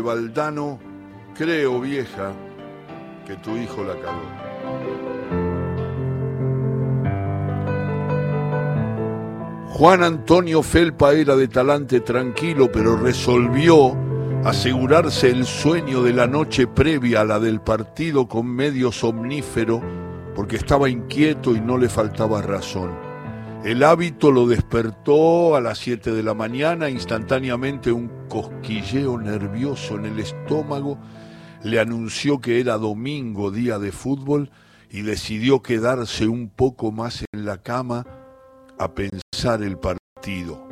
Valdano, creo vieja que tu hijo la cagó. Juan Antonio Felpa era de talante tranquilo, pero resolvió asegurarse el sueño de la noche previa a la del partido con medio somnífero, porque estaba inquieto y no le faltaba razón. El hábito lo despertó a las 7 de la mañana, instantáneamente un cosquilleo nervioso en el estómago le anunció que era domingo, día de fútbol, y decidió quedarse un poco más en la cama a pensar el partido.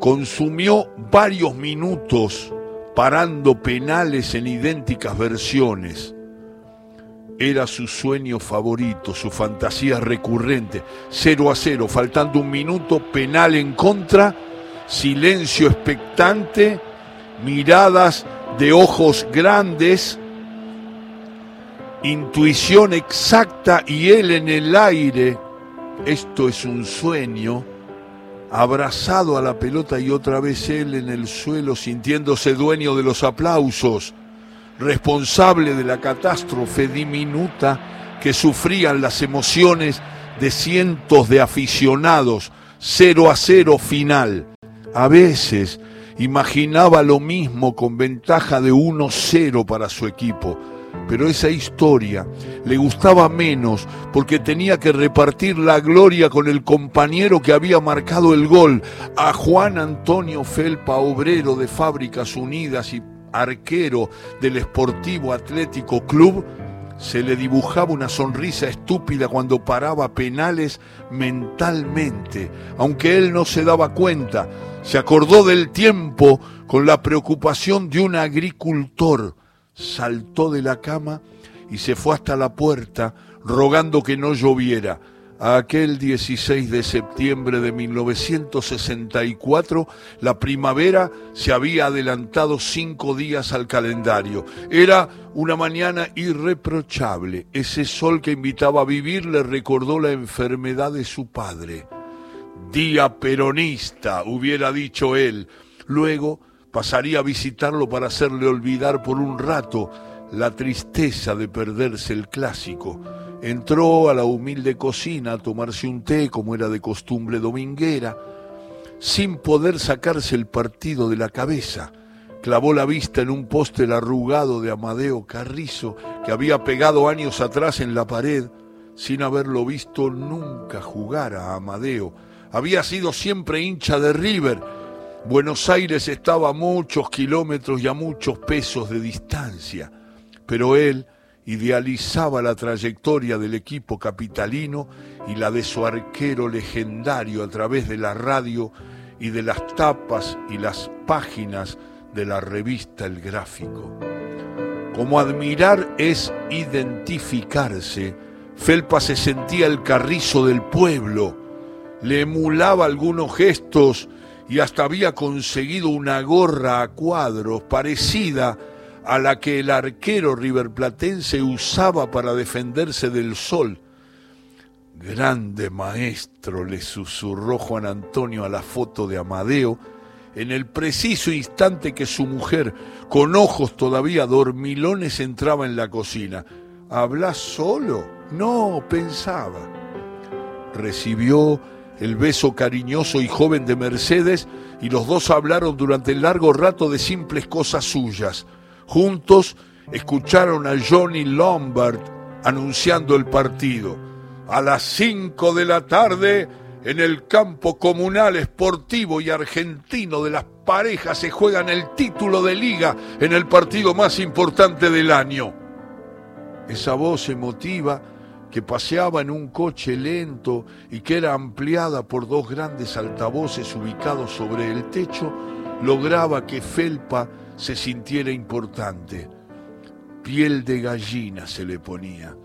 Consumió varios minutos parando penales en idénticas versiones. Era su sueño favorito, su fantasía recurrente. 0 a 0, faltando un minuto, penal en contra, silencio expectante, miradas de ojos grandes, intuición exacta y él en el aire. Esto es un sueño, abrazado a la pelota y otra vez él en el suelo sintiéndose dueño de los aplausos, responsable de la catástrofe diminuta que sufrían las emociones de cientos de aficionados, cero a cero final. A veces imaginaba lo mismo con ventaja de 1-0 para su equipo. Pero esa historia le gustaba menos porque tenía que repartir la gloria con el compañero que había marcado el gol, a Juan Antonio Felpa, obrero de Fábricas Unidas y arquero del Esportivo Atlético Club, se le dibujaba una sonrisa estúpida cuando paraba penales mentalmente, aunque él no se daba cuenta. Se acordó del tiempo con la preocupación de un agricultor. Saltó de la cama y se fue hasta la puerta rogando que no lloviera. Aquel 16 de septiembre de 1964, la primavera se había adelantado cinco días al calendario. Era una mañana irreprochable. Ese sol que invitaba a vivir le recordó la enfermedad de su padre. Día peronista, hubiera dicho él. Luego pasaría a visitarlo para hacerle olvidar por un rato la tristeza de perderse el clásico. Entró a la humilde cocina a tomarse un té como era de costumbre dominguera, sin poder sacarse el partido de la cabeza. Clavó la vista en un póster arrugado de Amadeo Carrizo que había pegado años atrás en la pared, sin haberlo visto nunca jugar a Amadeo. Había sido siempre hincha de River. Buenos Aires estaba a muchos kilómetros y a muchos pesos de distancia, pero él idealizaba la trayectoria del equipo capitalino y la de su arquero legendario a través de la radio y de las tapas y las páginas de la revista El Gráfico. Como admirar es identificarse, Felpa se sentía el carrizo del pueblo, le emulaba algunos gestos y hasta había conseguido una gorra a cuadros parecida a la que el arquero riverplatense usaba para defenderse del sol. Grande maestro, le susurró Juan Antonio a la foto de Amadeo, en el preciso instante que su mujer, con ojos todavía dormilones, entraba en la cocina. ¿Hablas solo? No, pensaba. Recibió el beso cariñoso y joven de Mercedes y los dos hablaron durante largo rato de simples cosas suyas. Juntos escucharon a Johnny Lombard anunciando el partido. A las cinco de la tarde, en el campo comunal esportivo y argentino de las parejas se juegan el título de liga en el partido más importante del año. Esa voz emotiva que paseaba en un coche lento y que era ampliada por dos grandes altavoces ubicados sobre el techo, lograba que Felpa se sintiera importante. Piel de gallina se le ponía.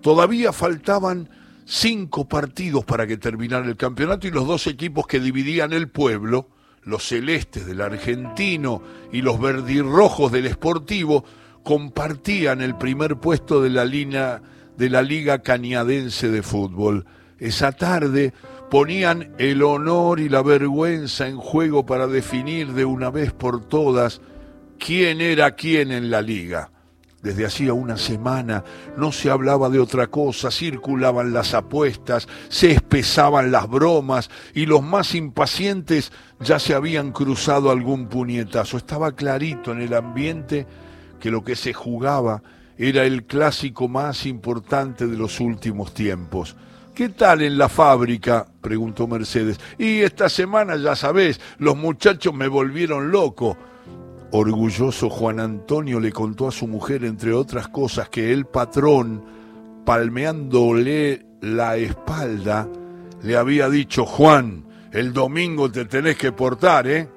Todavía faltaban cinco partidos para que terminara el campeonato y los dos equipos que dividían el pueblo, los celestes del argentino y los verdirrojos del esportivo, compartían el primer puesto de la, línea, de la Liga Cañadense de Fútbol. Esa tarde, ponían el honor y la vergüenza en juego para definir de una vez por todas quién era quién en la liga. Desde hacía una semana no se hablaba de otra cosa, circulaban las apuestas, se espesaban las bromas y los más impacientes ya se habían cruzado algún puñetazo. Estaba clarito en el ambiente que lo que se jugaba era el clásico más importante de los últimos tiempos. ¿Qué tal en la fábrica? preguntó Mercedes. Y esta semana, ya sabés, los muchachos me volvieron loco. Orgulloso Juan Antonio le contó a su mujer, entre otras cosas, que el patrón, palmeándole la espalda, le había dicho, Juan, el domingo te tenés que portar, ¿eh?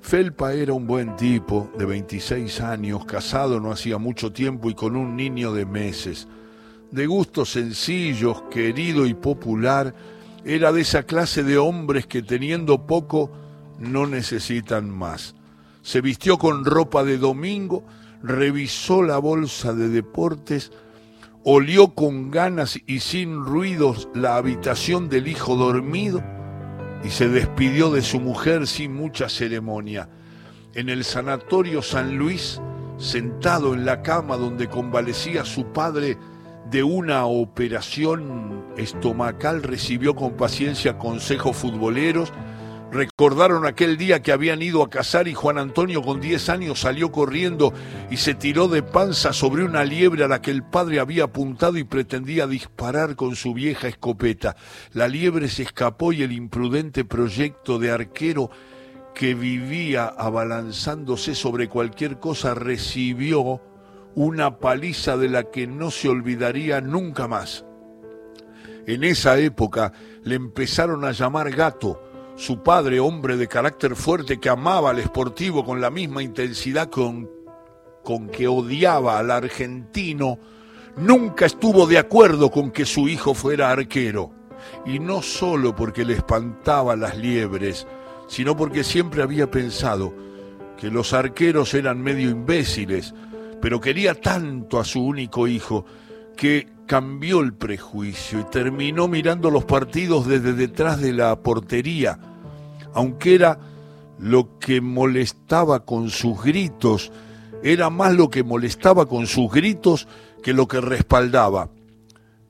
Felpa era un buen tipo, de 26 años, casado no hacía mucho tiempo y con un niño de meses. De gustos sencillos, querido y popular, era de esa clase de hombres que teniendo poco no necesitan más se vistió con ropa de domingo, revisó la bolsa de deportes, olió con ganas y sin ruidos la habitación del hijo dormido y se despidió de su mujer sin mucha ceremonia. En el sanatorio San Luis, sentado en la cama donde convalecía su padre de una operación estomacal, recibió con paciencia consejos futboleros, Recordaron aquel día que habían ido a cazar y Juan Antonio con 10 años salió corriendo y se tiró de panza sobre una liebre a la que el padre había apuntado y pretendía disparar con su vieja escopeta. La liebre se escapó y el imprudente proyecto de arquero que vivía abalanzándose sobre cualquier cosa recibió una paliza de la que no se olvidaría nunca más. En esa época le empezaron a llamar gato, su padre, hombre de carácter fuerte que amaba al esportivo con la misma intensidad con, con que odiaba al argentino, nunca estuvo de acuerdo con que su hijo fuera arquero. Y no solo porque le espantaba las liebres, sino porque siempre había pensado que los arqueros eran medio imbéciles, pero quería tanto a su único hijo que cambió el prejuicio y terminó mirando los partidos desde detrás de la portería, aunque era lo que molestaba con sus gritos, era más lo que molestaba con sus gritos que lo que respaldaba.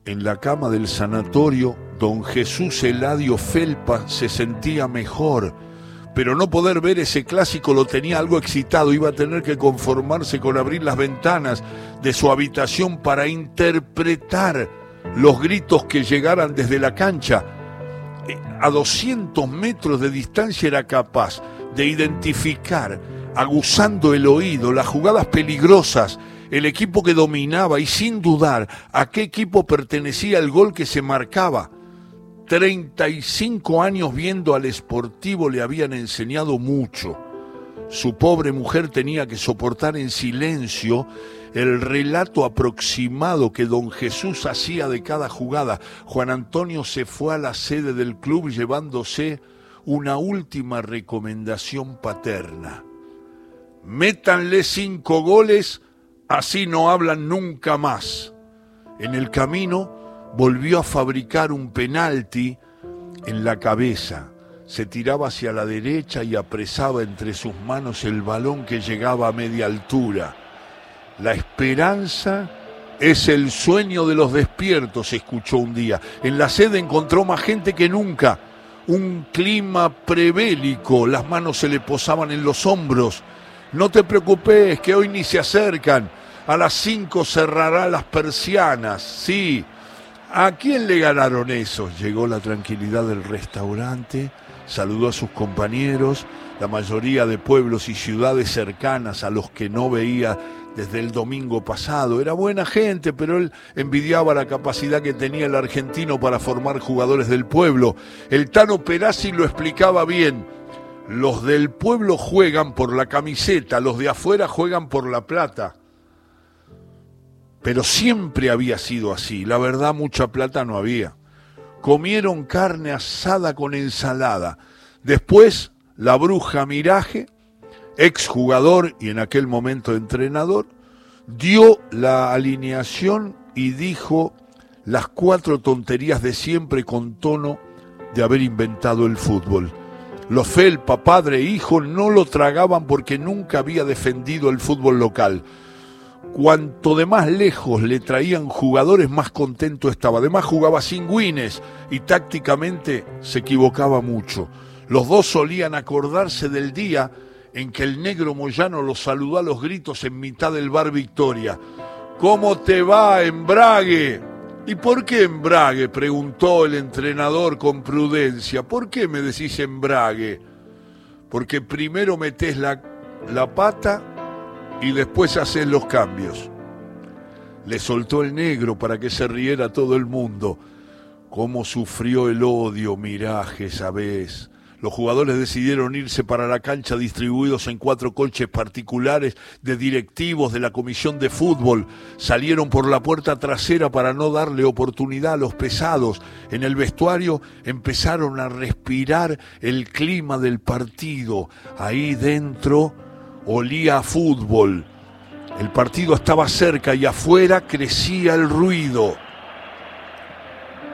En la cama del sanatorio, don Jesús Eladio Felpa se sentía mejor, pero no poder ver ese clásico lo tenía algo excitado, iba a tener que conformarse con abrir las ventanas de su habitación para interpretar los gritos que llegaran desde la cancha. A 200 metros de distancia era capaz de identificar, aguzando el oído, las jugadas peligrosas, el equipo que dominaba y sin dudar a qué equipo pertenecía el gol que se marcaba. 35 años viendo al esportivo le habían enseñado mucho. Su pobre mujer tenía que soportar en silencio el relato aproximado que don Jesús hacía de cada jugada. Juan Antonio se fue a la sede del club llevándose una última recomendación paterna. Métanle cinco goles, así no hablan nunca más. En el camino volvió a fabricar un penalti en la cabeza. Se tiraba hacia la derecha y apresaba entre sus manos el balón que llegaba a media altura. La esperanza es el sueño de los despiertos, escuchó un día. En la sede encontró más gente que nunca. Un clima prebélico, las manos se le posaban en los hombros. No te preocupes, que hoy ni se acercan. A las cinco cerrará las persianas. Sí, ¿A quién le ganaron eso? Llegó la tranquilidad del restaurante, saludó a sus compañeros, la mayoría de pueblos y ciudades cercanas a los que no veía desde el domingo pasado. Era buena gente, pero él envidiaba la capacidad que tenía el argentino para formar jugadores del pueblo. El Tano Perazzi lo explicaba bien. Los del pueblo juegan por la camiseta, los de afuera juegan por la plata pero siempre había sido así. La verdad, mucha plata no había. Comieron carne asada con ensalada. Después, la bruja Miraje, exjugador y en aquel momento entrenador, dio la alineación y dijo las cuatro tonterías de siempre con tono de haber inventado el fútbol. Los Felpa, padre e hijo, no lo tragaban porque nunca había defendido el fútbol local. Cuanto de más lejos le traían jugadores, más contento estaba. Además jugaba sin guines y tácticamente se equivocaba mucho. Los dos solían acordarse del día en que el negro Moyano los saludó a los gritos en mitad del bar Victoria. ¿Cómo te va, embrague? ¿Y por qué embrague? preguntó el entrenador con prudencia. ¿Por qué me decís embrague? Porque primero metés la, la pata y después haces los cambios. Le soltó el negro para que se riera todo el mundo. Cómo sufrió el odio, miraje, sabés. Los jugadores decidieron irse para la cancha distribuidos en cuatro coches particulares de directivos de la comisión de fútbol. Salieron por la puerta trasera para no darle oportunidad a los pesados. En el vestuario empezaron a respirar el clima del partido. Ahí dentro olía a fútbol. El partido estaba cerca y afuera crecía el ruido.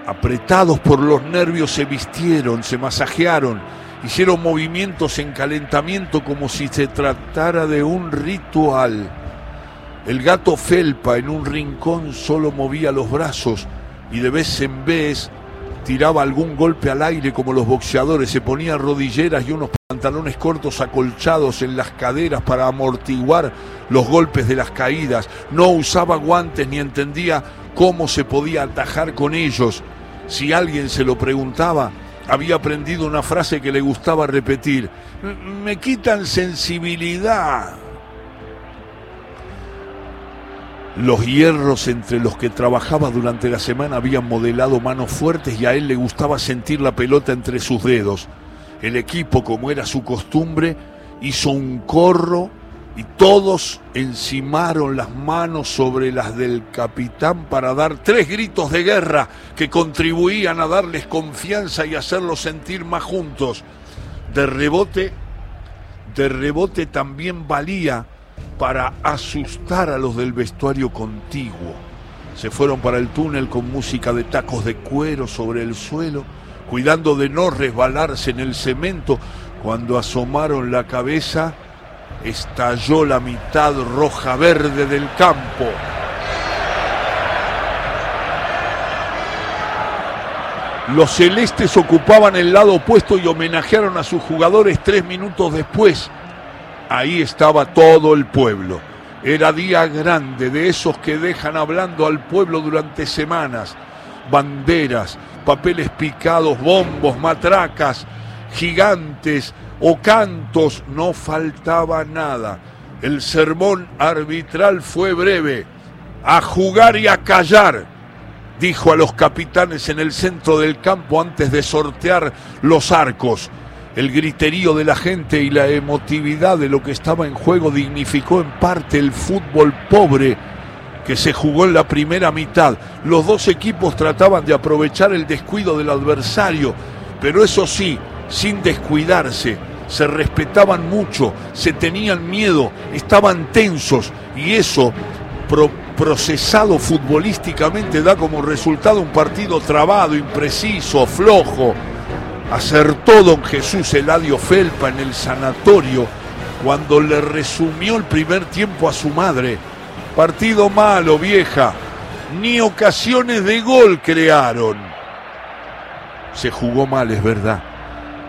Apretados por los nervios se vistieron, se masajearon, hicieron movimientos en calentamiento como si se tratara de un ritual. El gato Felpa en un rincón solo movía los brazos y de vez en vez tiraba algún golpe al aire como los boxeadores, se ponía rodilleras y unos pantalones cortos acolchados en las caderas para amortiguar los golpes de las caídas, no usaba guantes ni entendía cómo se podía atajar con ellos. Si alguien se lo preguntaba, había aprendido una frase que le gustaba repetir, me quitan sensibilidad. Los hierros entre los que trabajaba durante la semana habían modelado manos fuertes y a él le gustaba sentir la pelota entre sus dedos. El equipo, como era su costumbre, hizo un corro y todos encimaron las manos sobre las del capitán para dar tres gritos de guerra que contribuían a darles confianza y hacerlos sentir más juntos. De rebote, de rebote también valía para asustar a los del vestuario contiguo. Se fueron para el túnel con música de tacos de cuero sobre el suelo, cuidando de no resbalarse en el cemento. Cuando asomaron la cabeza, estalló la mitad roja verde del campo. Los celestes ocupaban el lado opuesto y homenajearon a sus jugadores tres minutos después. Ahí estaba todo el pueblo. Era día grande de esos que dejan hablando al pueblo durante semanas. Banderas, papeles picados, bombos, matracas, gigantes o cantos, no faltaba nada. El sermón arbitral fue breve. A jugar y a callar, dijo a los capitanes en el centro del campo antes de sortear los arcos. El griterío de la gente y la emotividad de lo que estaba en juego dignificó en parte el fútbol pobre que se jugó en la primera mitad. Los dos equipos trataban de aprovechar el descuido del adversario, pero eso sí, sin descuidarse, se respetaban mucho, se tenían miedo, estaban tensos y eso procesado futbolísticamente da como resultado un partido trabado, impreciso, flojo acertó don Jesús Eladio Felpa en el sanatorio cuando le resumió el primer tiempo a su madre. Partido malo, vieja. Ni ocasiones de gol crearon. Se jugó mal, es verdad.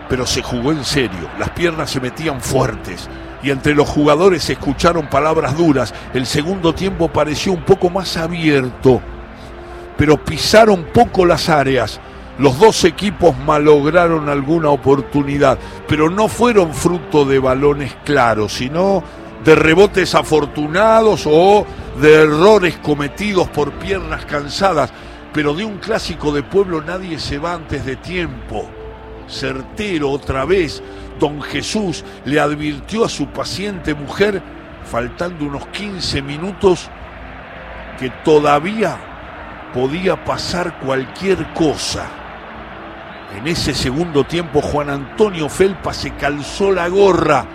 Pero se jugó en serio. Las piernas se metían fuertes. Y entre los jugadores se escucharon palabras duras. El segundo tiempo pareció un poco más abierto. Pero pisaron poco las áreas los dos equipos malograron alguna oportunidad, pero no fueron fruto de balones claros, sino de rebotes afortunados o de errores cometidos por piernas cansadas. Pero de un clásico de pueblo nadie se va antes de tiempo. Certero otra vez, don Jesús le advirtió a su paciente mujer, faltando unos 15 minutos, que todavía podía pasar cualquier cosa. En ese segundo tiempo Juan Antonio Felpa se calzó la gorra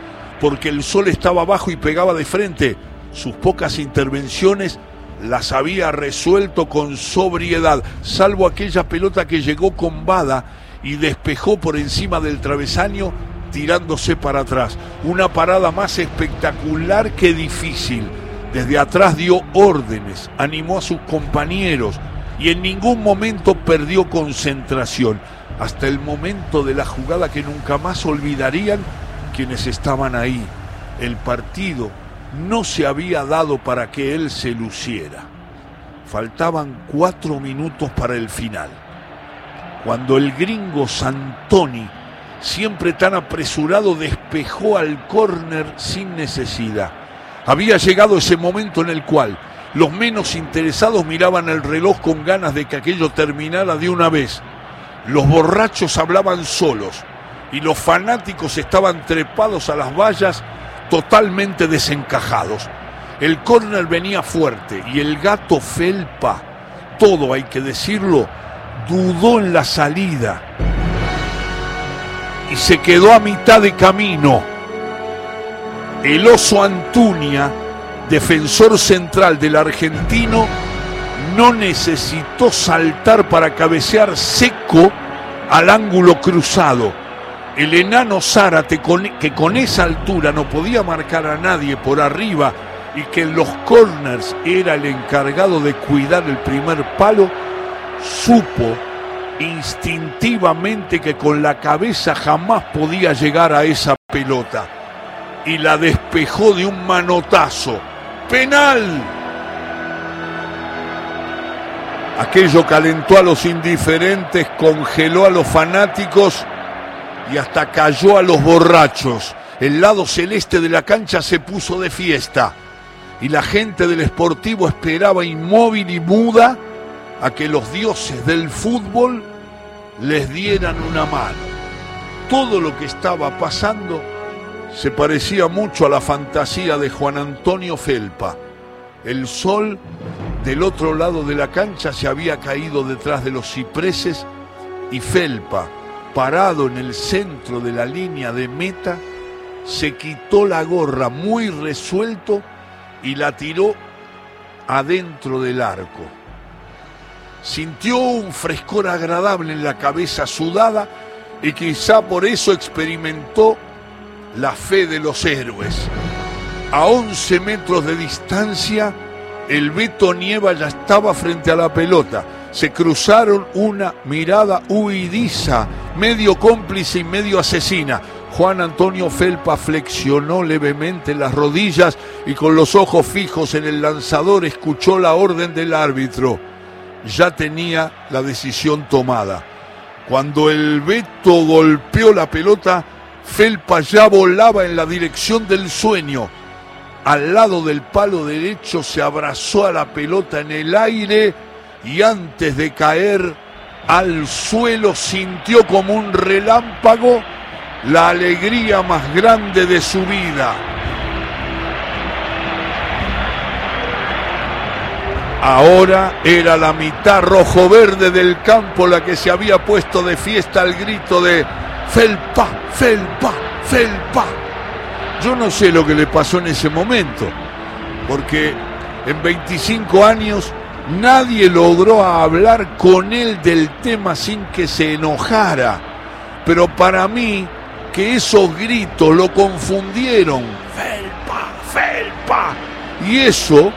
porque el sol estaba abajo y pegaba de frente. Sus pocas intervenciones las había resuelto con sobriedad, salvo aquella pelota que llegó con Bada y despejó por encima del travesaño tirándose para atrás. Una parada más espectacular que difícil. Desde atrás dio órdenes, animó a sus compañeros y en ningún momento perdió concentración. Hasta el momento de la jugada que nunca más olvidarían quienes estaban ahí. El partido no se había dado para que él se luciera. Faltaban cuatro minutos para el final. Cuando el gringo Santoni siempre tan apresurado, despejó al córner sin necesidad. Había llegado ese momento en el cual los menos interesados miraban el reloj con ganas de que aquello terminara de una vez. Los borrachos hablaban solos y los fanáticos estaban trepados a las vallas totalmente desencajados. El córner venía fuerte y el gato Felpa, todo hay que decirlo, dudó en la salida y se quedó a mitad de camino. El oso Antunia, defensor central del argentino, no necesitó saltar para cabecear seco al ángulo cruzado. El enano Zárate, que con esa altura no podía marcar a nadie por arriba y que en los corners era el encargado de cuidar el primer palo, supo instintivamente que con la cabeza jamás podía llegar a esa pelota y la despejó de un manotazo. ¡Penal! Aquello calentó a los indiferentes, congeló a los fanáticos y hasta cayó a los borrachos. El lado celeste de la cancha se puso de fiesta y la gente del Sportivo esperaba inmóvil y muda a que los dioses del fútbol les dieran una mano. Todo lo que estaba pasando se parecía mucho a la fantasía de Juan Antonio Felpa. El sol del otro lado de la cancha se había caído detrás de los cipreses y Felpa, parado en el centro de la línea de meta, se quitó la gorra muy resuelto y la tiró adentro del arco. Sintió un frescor agradable en la cabeza sudada y quizá por eso experimentó la fe de los héroes. A 11 metros de distancia, el Beto Nieva ya estaba frente a la pelota. Se cruzaron una mirada huidiza, medio cómplice y medio asesina. Juan Antonio Felpa flexionó levemente las rodillas y con los ojos fijos en el lanzador escuchó la orden del árbitro ya tenía la decisión tomada. Cuando el Beto golpeó la pelota, Felpa ya volaba en la dirección del sueño. Al lado del palo derecho se abrazó a la pelota en el aire y antes de caer al suelo sintió como un relámpago la alegría más grande de su vida. Ahora era la mitad rojo-verde del campo la que se había puesto de fiesta al grito de Felpa, Felpa, Felpa. Yo no sé lo que le pasó en ese momento, porque en 25 años nadie logró hablar con él del tema sin que se enojara. Pero para mí, que esos gritos lo confundieron. Felpa, Felpa. Y eso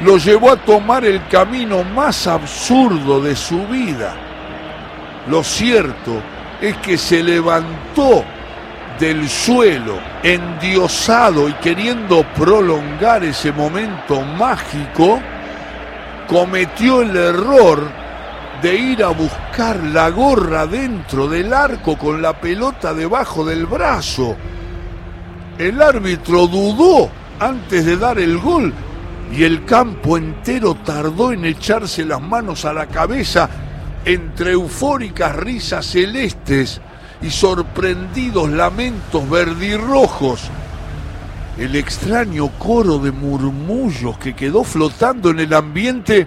lo llevó a tomar el camino más absurdo de su vida. Lo cierto es que se levantó del suelo, endiosado y queriendo prolongar ese momento mágico, cometió el error de ir a buscar la gorra dentro del arco con la pelota debajo del brazo. El árbitro dudó antes de dar el gol y el campo entero tardó en echarse las manos a la cabeza entre eufóricas risas celestes y sorprendidos lamentos verdirrojos. El extraño coro de murmullos que quedó flotando en el ambiente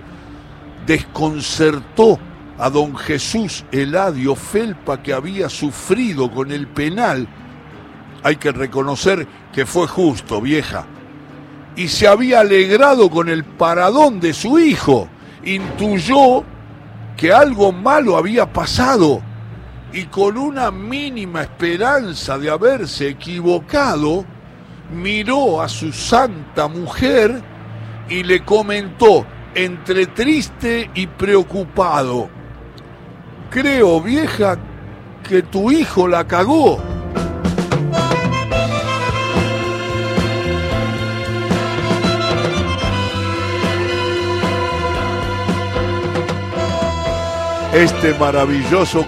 desconcertó a don Jesús Eladio Felpa que había sufrido con el penal. Hay que reconocer que fue justo, vieja y se había alegrado con el paradón de su hijo. Intuyó que algo malo había pasado y con una mínima esperanza de haberse equivocado, miró a su santa mujer y le comentó, entre triste y preocupado, creo vieja que tu hijo la cagó. Este maravilloso